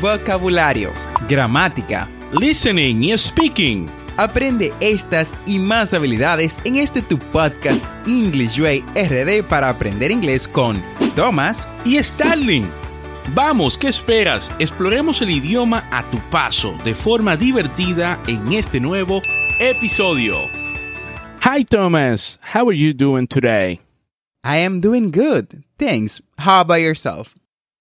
vocabulario, gramática, listening y speaking. Aprende estas y más habilidades en este tu podcast English Way RD para aprender inglés con Thomas y Starling. Vamos, ¿qué esperas? Exploremos el idioma a tu paso de forma divertida en este nuevo episodio. Hi Thomas, how are you doing today? I am doing good. Thanks. How about yourself?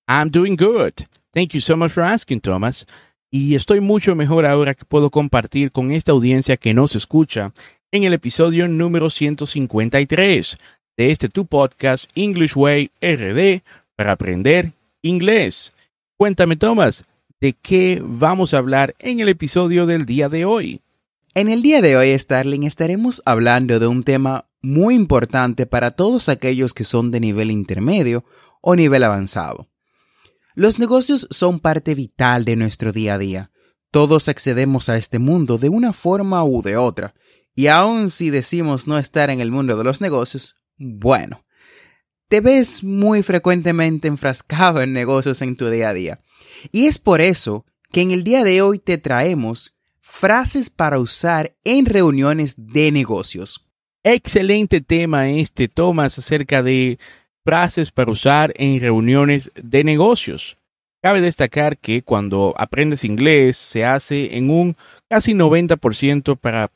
I'm doing good. Thank you so much for asking, Thomas y estoy mucho mejor ahora que puedo compartir con esta audiencia que nos escucha en el episodio número 153 de este tu podcast English Way RD para aprender inglés. Cuéntame, Thomas, ¿de qué vamos a hablar en el episodio del día de hoy? En el día de hoy, Starling, estaremos hablando de un tema muy importante para todos aquellos que son de nivel intermedio o nivel avanzado. Los negocios son parte vital de nuestro día a día. Todos accedemos a este mundo de una forma u de otra. Y aun si decimos no estar en el mundo de los negocios, bueno, te ves muy frecuentemente enfrascado en negocios en tu día a día. Y es por eso que en el día de hoy te traemos frases para usar en reuniones de negocios. Excelente tema este, Tomás, acerca de frases para usar en reuniones de negocios. Cabe destacar que cuando aprendes inglés se hace en un casi 90% para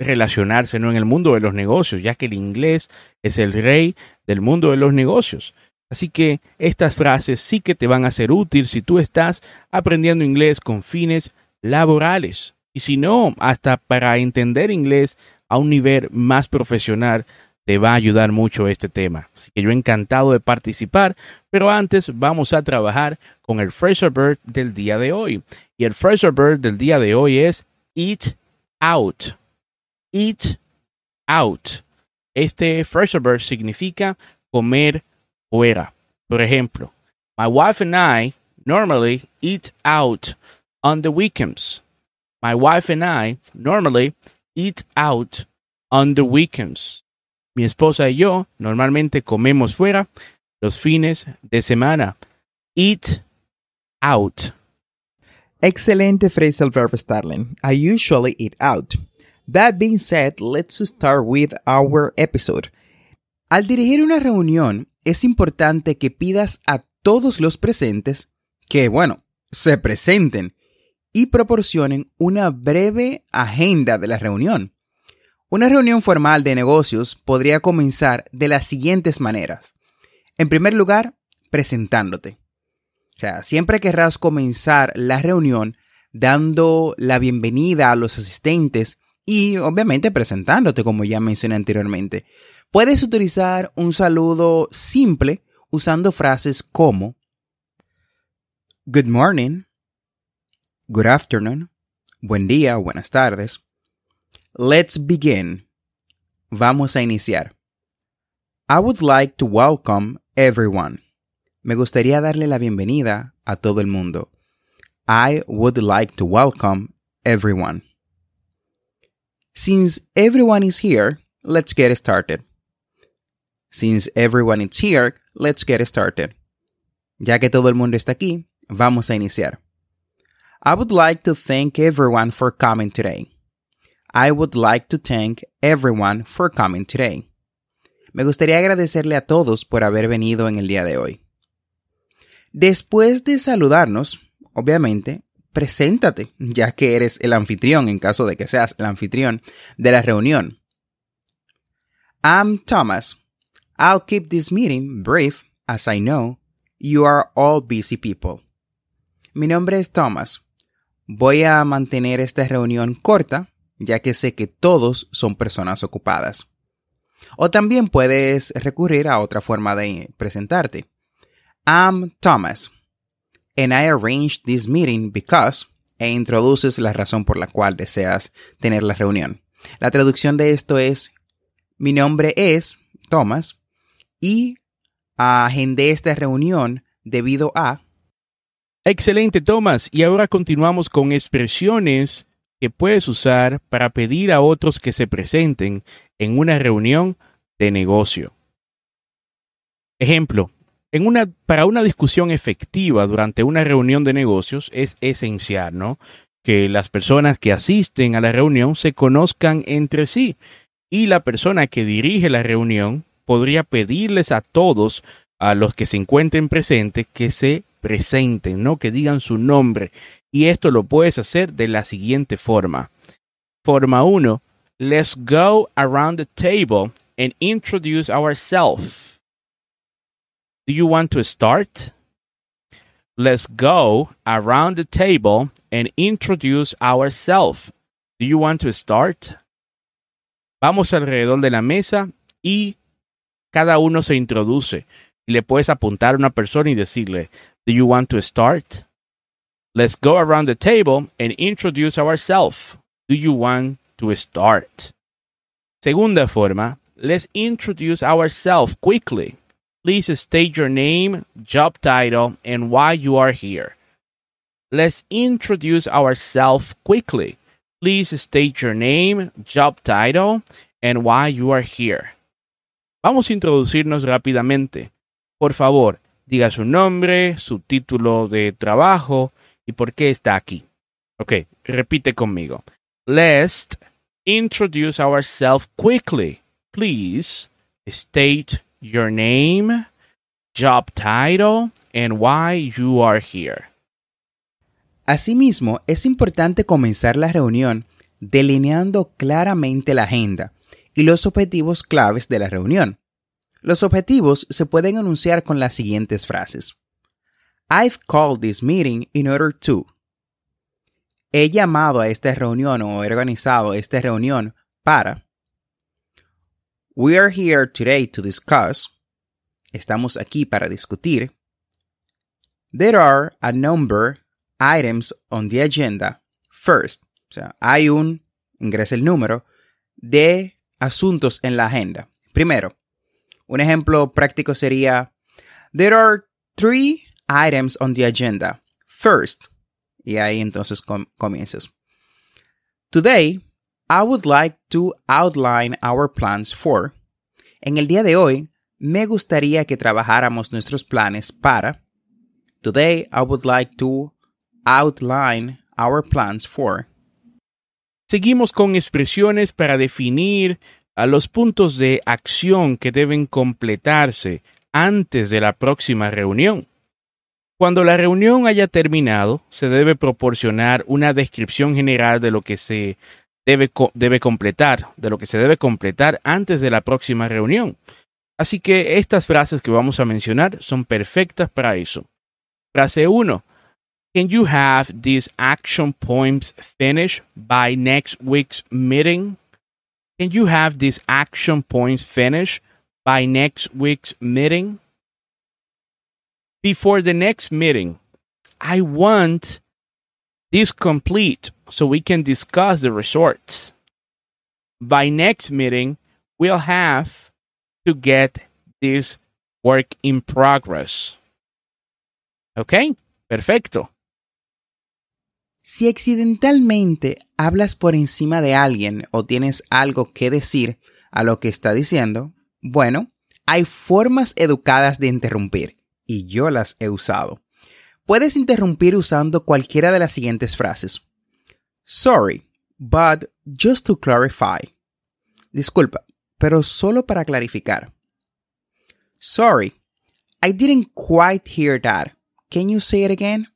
relacionarse ¿no? en el mundo de los negocios, ya que el inglés es el rey del mundo de los negocios. Así que estas frases sí que te van a ser útiles si tú estás aprendiendo inglés con fines laborales. Y si no, hasta para entender inglés a un nivel más profesional te va a ayudar mucho este tema. Así que yo encantado de participar, pero antes vamos a trabajar con el Fraser Bird del día de hoy. Y el Fraser Bird del día de hoy es eat out. Eat out. Este Fraser Bird significa comer fuera. Por ejemplo, my wife and I normally eat out on the weekends. My wife and I normally eat out on the weekends. Mi esposa y yo normalmente comemos fuera los fines de semana. Eat out. Excelente phrasal verb, Starling. I usually eat out. That being said, let's start with our episode. Al dirigir una reunión, es importante que pidas a todos los presentes que, bueno, se presenten y proporcionen una breve agenda de la reunión. Una reunión formal de negocios podría comenzar de las siguientes maneras. En primer lugar, presentándote. O sea, siempre querrás comenzar la reunión dando la bienvenida a los asistentes y obviamente presentándote como ya mencioné anteriormente. Puedes utilizar un saludo simple usando frases como Good morning, Good afternoon, Buen día buenas tardes, Let's begin. Vamos a iniciar. I would like to welcome everyone. Me gustaría darle la bienvenida a todo el mundo. I would like to welcome everyone. Since everyone is here, let's get started. Since everyone is here, let's get started. Ya que todo el mundo está aquí, vamos a iniciar. I would like to thank everyone for coming today. I would like to thank everyone for coming today. Me gustaría agradecerle a todos por haber venido en el día de hoy. Después de saludarnos, obviamente, preséntate, ya que eres el anfitrión en caso de que seas el anfitrión de la reunión. I'm Thomas. I'll keep this meeting brief as I know you are all busy people. Mi nombre es Thomas. Voy a mantener esta reunión corta ya que sé que todos son personas ocupadas. O también puedes recurrir a otra forma de presentarte. I'm Thomas, and I arranged this meeting because, e introduces la razón por la cual deseas tener la reunión. La traducción de esto es, mi nombre es Thomas y agendé esta reunión debido a... Excelente, Thomas. Y ahora continuamos con expresiones que puedes usar para pedir a otros que se presenten en una reunión de negocio. Ejemplo, En una, para una discusión efectiva durante una reunión de negocios es esencial, ¿no? Que las personas que asisten a la reunión se conozcan entre sí y la persona que dirige la reunión podría pedirles a todos, a los que se encuentren presentes, que se presenten, ¿no? Que digan su nombre. Y esto lo puedes hacer de la siguiente forma. Forma 1. Let's go around the table and introduce ourselves. Do you want to start? Let's go around the table and introduce ourselves. Do you want to start? Vamos alrededor de la mesa y cada uno se introduce. Y le puedes apuntar a una persona y decirle, Do you want to start? Let's go around the table and introduce ourselves. Do you want to start? Segunda forma, let's introduce ourselves quickly. Please state your name, job title, and why you are here. Let's introduce ourselves quickly. Please state your name, job title, and why you are here. Vamos a introducirnos rápidamente. Por favor, diga su nombre, su título de trabajo y por qué está aquí. Ok, repite conmigo. Let's introduce ourselves quickly. Please state your name, job title, and why you are here. Asimismo, es importante comenzar la reunión delineando claramente la agenda y los objetivos claves de la reunión. Los objetivos se pueden anunciar con las siguientes frases. I've called this meeting in order to. He llamado a esta reunión o he organizado esta reunión para. We are here today to discuss. Estamos aquí para discutir. There are a number items on the agenda. First, o sea, hay un, ingresa el número, de asuntos en la agenda. Primero, un ejemplo práctico sería, There are three items on the agenda. First, y ahí entonces com comienzas. Today, I would like to outline our plans for. En el día de hoy, me gustaría que trabajáramos nuestros planes para. Today, I would like to outline our plans for. Seguimos con expresiones para definir a los puntos de acción que deben completarse antes de la próxima reunión. Cuando la reunión haya terminado, se debe proporcionar una descripción general de lo que se debe, debe, completar, de lo que se debe completar antes de la próxima reunión. Así que estas frases que vamos a mencionar son perfectas para eso. Frase 1. Can you have these action points finished by next week's meeting? Can you have these action points finished by next week's meeting? Before the next meeting, I want this complete so we can discuss the results. By next meeting, we'll have to get this work in progress. ¿Ok? Perfecto. Si accidentalmente hablas por encima de alguien o tienes algo que decir a lo que está diciendo, bueno, hay formas educadas de interrumpir y yo las he usado. Puedes interrumpir usando cualquiera de las siguientes frases. Sorry, but just to clarify. Disculpa, pero solo para clarificar. Sorry, I didn't quite hear that. Can you say it again?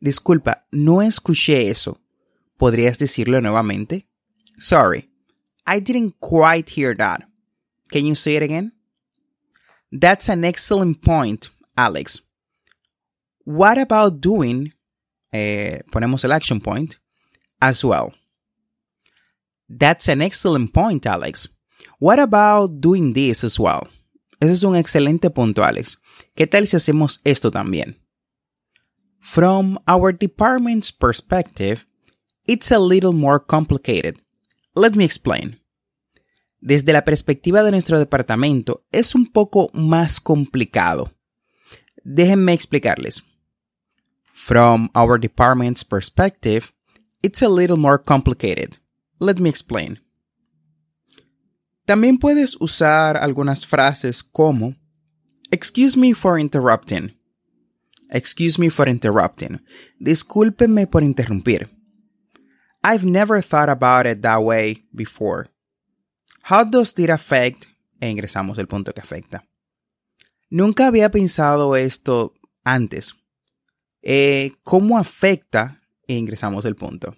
Disculpa, no escuché eso. ¿Podrías decirlo nuevamente? Sorry, I didn't quite hear that. Can you say it again? That's an excellent point, Alex. What about doing, eh, ponemos el action point, as well? That's an excellent point, Alex. What about doing this as well? Ese es un excelente punto, Alex. ¿Qué tal si hacemos esto también? From our department's perspective, it's a little more complicated. Let me explain. Desde la perspectiva de nuestro departamento, es un poco más complicado. Déjenme explicarles. From our department's perspective, it's a little more complicated. Let me explain. También puedes usar algunas frases como Excuse me for interrupting. Excuse me for interrupting. Discúlpeme por interrumpir. I've never thought about it that way before. How does it affect? E ingresamos el punto que afecta. Nunca había pensado esto antes. Eh, ¿Cómo afecta? E ingresamos el punto.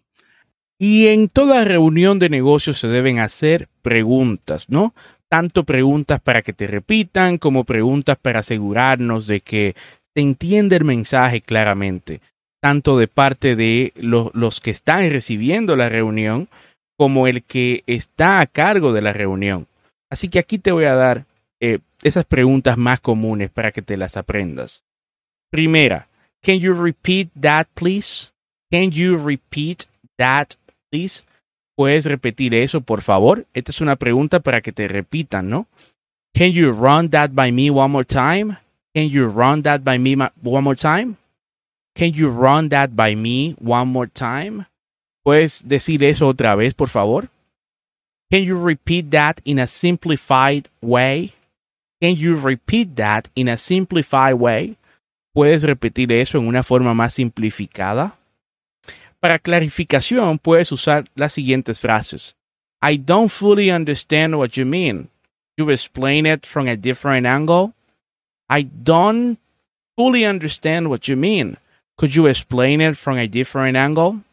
Y en toda reunión de negocios se deben hacer preguntas, ¿no? Tanto preguntas para que te repitan como preguntas para asegurarnos de que se entiende el mensaje claramente, tanto de parte de los que están recibiendo la reunión como el que está a cargo de la reunión. Así que aquí te voy a dar eh, esas preguntas más comunes para que te las aprendas. Primera, can you repeat that please? Can you repeat that please? ¿Puedes repetir eso, por favor? Esta es una pregunta para que te repitan, ¿no? Can you run that by me one more time? Can you run that by me one more time? Can you run that by me one more time? ¿Puedes decir eso otra vez, por favor? Can you repeat that in a simplified way? Can you repeat that in a simplified way? ¿Puedes repetir eso en una forma más simplificada? Para clarificación, puedes usar las siguientes frases. I don't fully understand what you mean. You explain it from a different angle. I don't fully understand what you mean. Could you explain it from a different angle?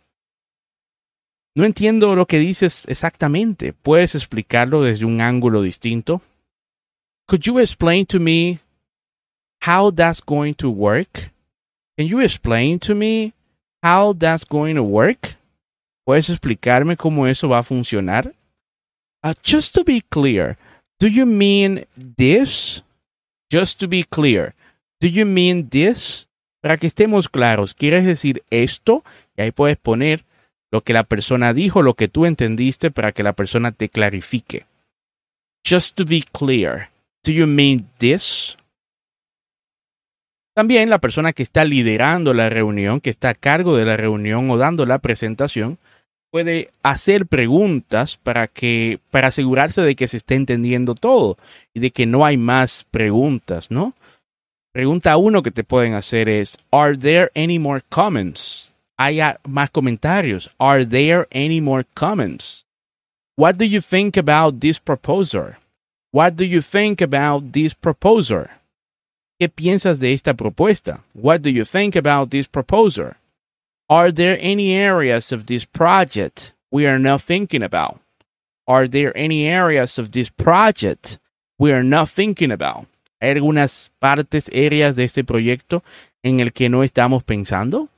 No entiendo lo que dices exactamente. ¿Puedes explicarlo desde un ángulo distinto? Could you explain to me how that's going to work? Can you explain to me how that's going to work? ¿Puedes explicarme cómo eso va a funcionar? Uh, just to be clear, do you mean this? Just to be clear, do you mean this? Para que estemos claros, ¿quieres decir esto? Y ahí puedes poner lo que la persona dijo, lo que tú entendiste para que la persona te clarifique. Just to be clear, do you mean this? También la persona que está liderando la reunión, que está a cargo de la reunión o dando la presentación, puede hacer preguntas para que para asegurarse de que se esté entendiendo todo y de que no hay más preguntas, ¿no? Pregunta uno que te pueden hacer es Are there any more comments? ¿Hay más comentarios? Are there any more comments? What do you think about this proposal? What do you think about this proposal? ¿Qué piensas de esta propuesta? What do you think about this proposal? Are there any areas of this project we are not thinking about? Are there any areas of this project we are not thinking about? ¿Hay algunas partes, áreas de este proyecto en el que no estamos pensando?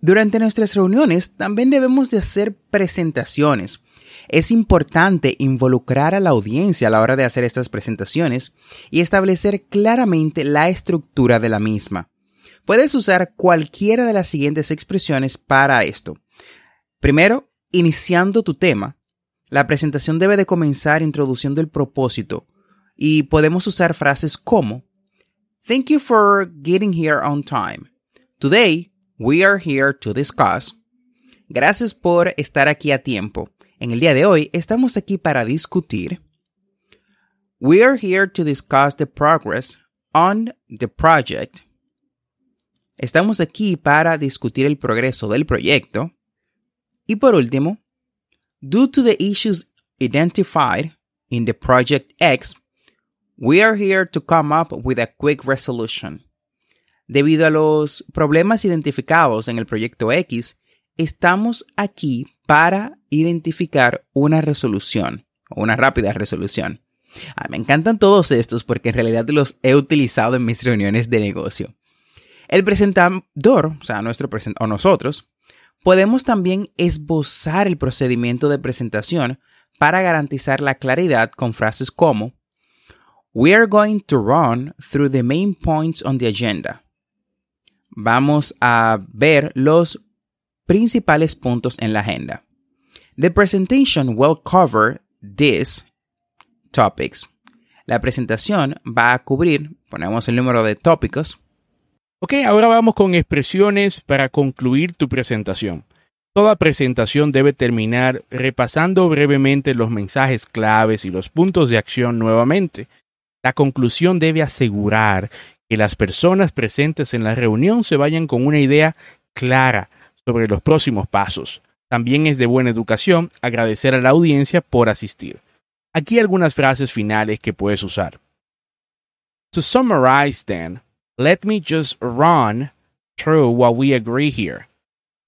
Durante nuestras reuniones también debemos de hacer presentaciones. Es importante involucrar a la audiencia a la hora de hacer estas presentaciones y establecer claramente la estructura de la misma. Puedes usar cualquiera de las siguientes expresiones para esto. Primero, iniciando tu tema. La presentación debe de comenzar introduciendo el propósito y podemos usar frases como Thank you for getting here on time. Today We are here to discuss. Gracias por estar aquí a tiempo. En el día de hoy estamos aquí para discutir. We are here to discuss the progress on the project. Estamos aquí para discutir el progreso del proyecto. Y por último, due to the issues identified in the project X, we are here to come up with a quick resolution. Debido a los problemas identificados en el proyecto X, estamos aquí para identificar una resolución, o una rápida resolución. Ah, me encantan todos estos porque en realidad los he utilizado en mis reuniones de negocio. El presentador, o sea, nuestro o nosotros, podemos también esbozar el procedimiento de presentación para garantizar la claridad con frases como We are going to run through the main points on the agenda vamos a ver los principales puntos en la agenda. The presentation will cover these topics. La presentación va a cubrir, ponemos el número de tópicos. Ok, ahora vamos con expresiones para concluir tu presentación. Toda presentación debe terminar repasando brevemente los mensajes claves y los puntos de acción nuevamente. La conclusión debe asegurar que las personas presentes en la reunión se vayan con una idea clara sobre los próximos pasos. También es de buena educación agradecer a la audiencia por asistir. Aquí algunas frases finales que puedes usar. To summarize then, let me just run through what we agree here.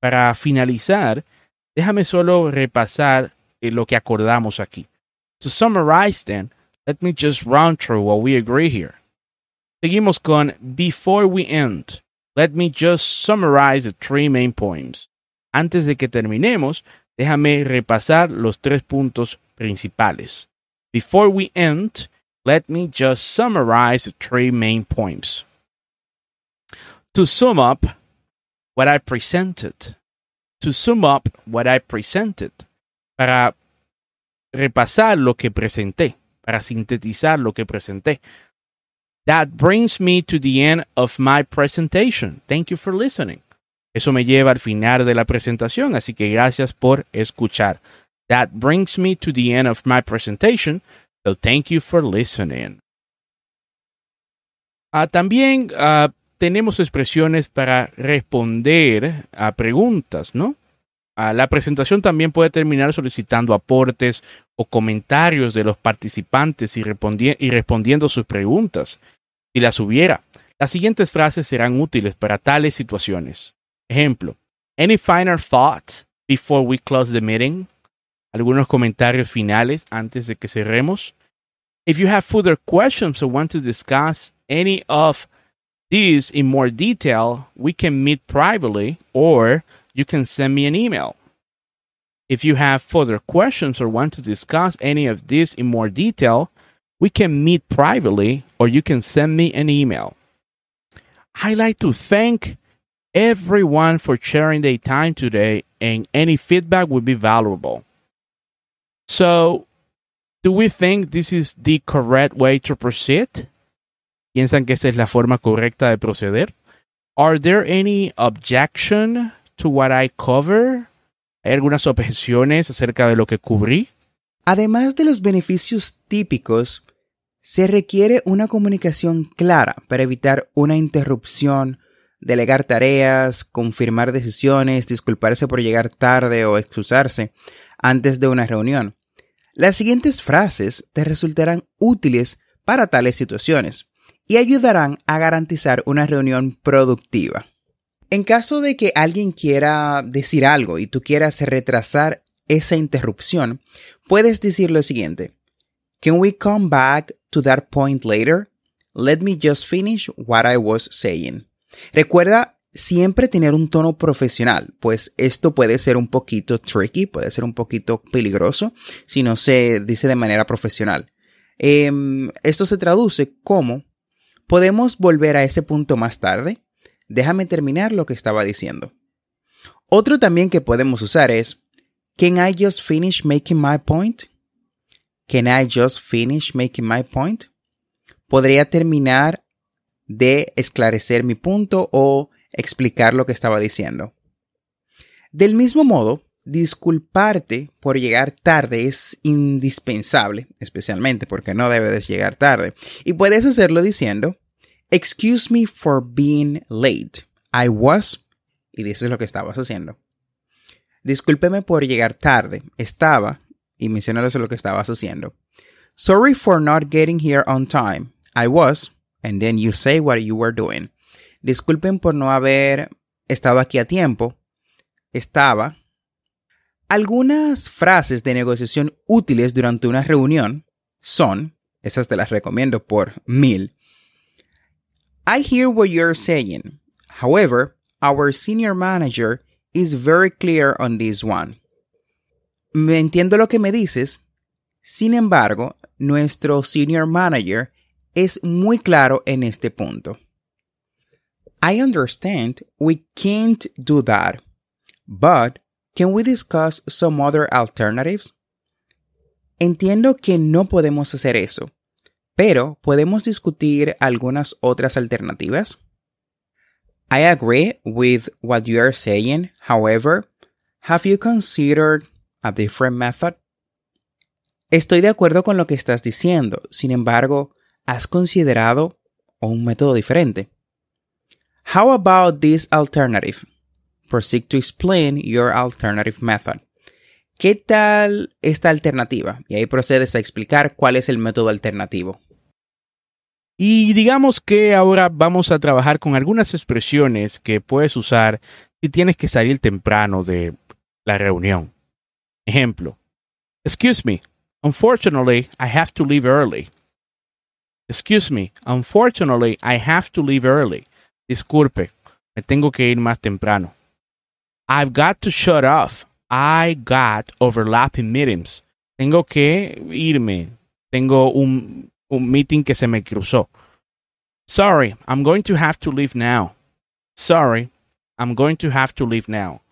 Para finalizar, déjame solo repasar eh, lo que acordamos aquí. To summarize then, let me just run through what we agree here. Seguimos con Before we end. Let me just summarize the three main points. Antes de que terminemos, déjame repasar los tres puntos principales. Before we end, let me just summarize the three main points. To sum up what I presented. To sum up what I presented. Para repasar lo que presenté. Para sintetizar lo que presenté. That brings me to the end of my presentation. Thank you for listening. Eso me lleva al final de la presentación, así que gracias por escuchar. That brings me to the end of my presentation, so thank you for listening. Ah, también ah, tenemos expresiones para responder a preguntas, ¿no? Ah, la presentación también puede terminar solicitando aportes o comentarios de los participantes y, y respondiendo sus preguntas, si las hubiera. Las siguientes frases serán útiles para tales situaciones. Ejemplo, any final thoughts before we close the meeting? Algunos comentarios finales antes de que cerremos. If you have further questions or want to discuss any of these in more detail, we can meet privately or you can send me an email. If you have further questions or want to discuss any of this in more detail, we can meet privately or you can send me an email. I'd like to thank everyone for sharing their time today, and any feedback would be valuable. So, do we think this is the correct way to proceed? ¿Piensan que esta es la forma correcta de proceder? Are there any objection to what I cover? ¿Hay algunas objeciones acerca de lo que cubrí? Además de los beneficios típicos, se requiere una comunicación clara para evitar una interrupción, delegar tareas, confirmar decisiones, disculparse por llegar tarde o excusarse antes de una reunión. Las siguientes frases te resultarán útiles para tales situaciones y ayudarán a garantizar una reunión productiva. En caso de que alguien quiera decir algo y tú quieras retrasar esa interrupción, puedes decir lo siguiente. Can we come back to that point later? Let me just finish what I was saying. Recuerda siempre tener un tono profesional, pues esto puede ser un poquito tricky, puede ser un poquito peligroso si no se dice de manera profesional. Em, esto se traduce como podemos volver a ese punto más tarde. Déjame terminar lo que estaba diciendo. Otro también que podemos usar es Can I just finish making my point? Can I just finish making my point? Podría terminar de esclarecer mi punto o explicar lo que estaba diciendo. Del mismo modo, disculparte por llegar tarde es indispensable, especialmente porque no debes llegar tarde. Y puedes hacerlo diciendo, Excuse me for being late. I was, y dices lo que estabas haciendo. Discúlpeme por llegar tarde. Estaba, y mencionas lo que estabas haciendo. Sorry for not getting here on time. I was, and then you say what you were doing. Disculpen por no haber estado aquí a tiempo. Estaba. Algunas frases de negociación útiles durante una reunión son, esas te las recomiendo por mil. I hear what you're saying. However, our senior manager is very clear on this one. Me entiendo lo que me dices. Sin embargo, nuestro senior manager es muy claro en este punto. I understand we can't do that, but can we discuss some other alternatives? Entiendo que no podemos hacer eso, pero ¿podemos discutir algunas otras alternativas? I agree with what you are saying. However, have you considered a different method? Estoy de acuerdo con lo que estás diciendo. Sin embargo, ¿has considerado un método diferente? How about this alternative? Proceed to explain your alternative method. ¿Qué tal esta alternativa? Y ahí procedes a explicar cuál es el método alternativo. Y digamos que ahora vamos a trabajar con algunas expresiones que puedes usar si tienes que salir temprano de la reunión. Ejemplo. Excuse me. Unfortunately, I have to leave early. Excuse me. Unfortunately, I have to leave early. Disculpe. Me tengo que ir más temprano. I've got to shut off. I got overlapping meetings. Tengo que irme. Tengo un un meeting que se me cruzó. Sorry, I'm going to have to leave now. Sorry, I'm going to have to leave now.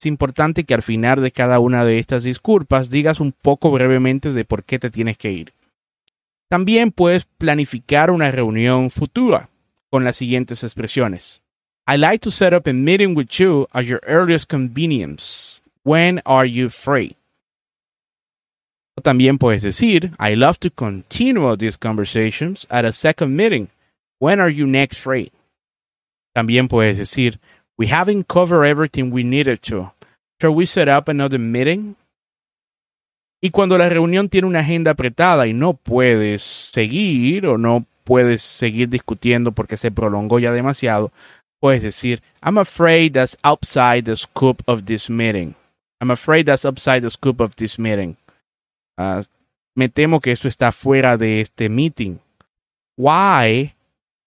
Es importante que al final de cada una de estas disculpas digas un poco brevemente de por qué te tienes que ir. También puedes planificar una reunión futura con las siguientes expresiones. I like to set up a meeting with you at your earliest convenience. When are you free? También puedes decir, I love to continue these conversations at a second meeting. When are you next free? También puedes decir, we haven't covered everything we needed to. Shall we set up another meeting? Y cuando la reunión tiene una agenda apretada y no puedes seguir o no puedes seguir discutiendo porque se prolongó ya demasiado, puedes decir, I'm afraid that's outside the scope of this meeting. I'm afraid that's outside the scope of this meeting. Uh, me temo que esto está fuera de este meeting. Why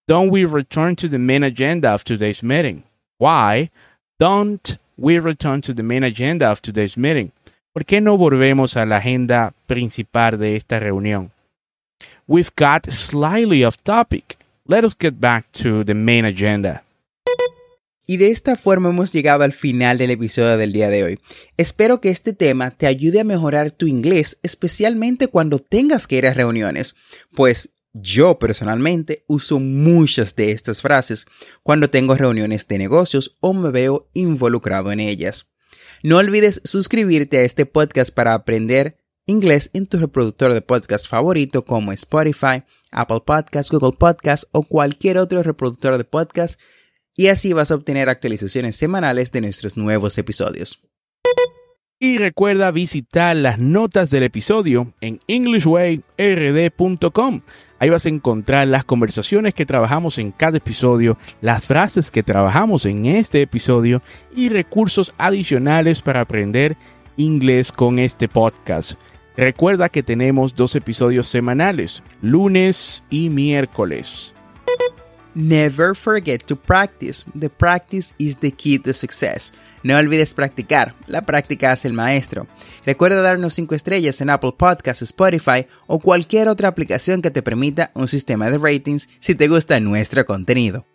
don't we return to the main agenda of today's meeting? Why don't we return to the main agenda of today's meeting? ¿Por qué no volvemos a la agenda principal de esta reunión? We've got slightly off topic. Let us get back to the main agenda. Y de esta forma hemos llegado al final del episodio del día de hoy. Espero que este tema te ayude a mejorar tu inglés, especialmente cuando tengas que ir a reuniones, pues yo personalmente uso muchas de estas frases cuando tengo reuniones de negocios o me veo involucrado en ellas. No olvides suscribirte a este podcast para aprender inglés en tu reproductor de podcast favorito como Spotify, Apple Podcasts, Google Podcasts o cualquier otro reproductor de podcast y así vas a obtener actualizaciones semanales de nuestros nuevos episodios. Y recuerda visitar las notas del episodio en englishwayrd.com. Ahí vas a encontrar las conversaciones que trabajamos en cada episodio, las frases que trabajamos en este episodio y recursos adicionales para aprender inglés con este podcast. Recuerda que tenemos dos episodios semanales, lunes y miércoles. Never forget to practice. The practice is the key to success. No olvides practicar. La práctica hace el maestro. Recuerda darnos 5 estrellas en Apple Podcasts, Spotify o cualquier otra aplicación que te permita un sistema de ratings si te gusta nuestro contenido.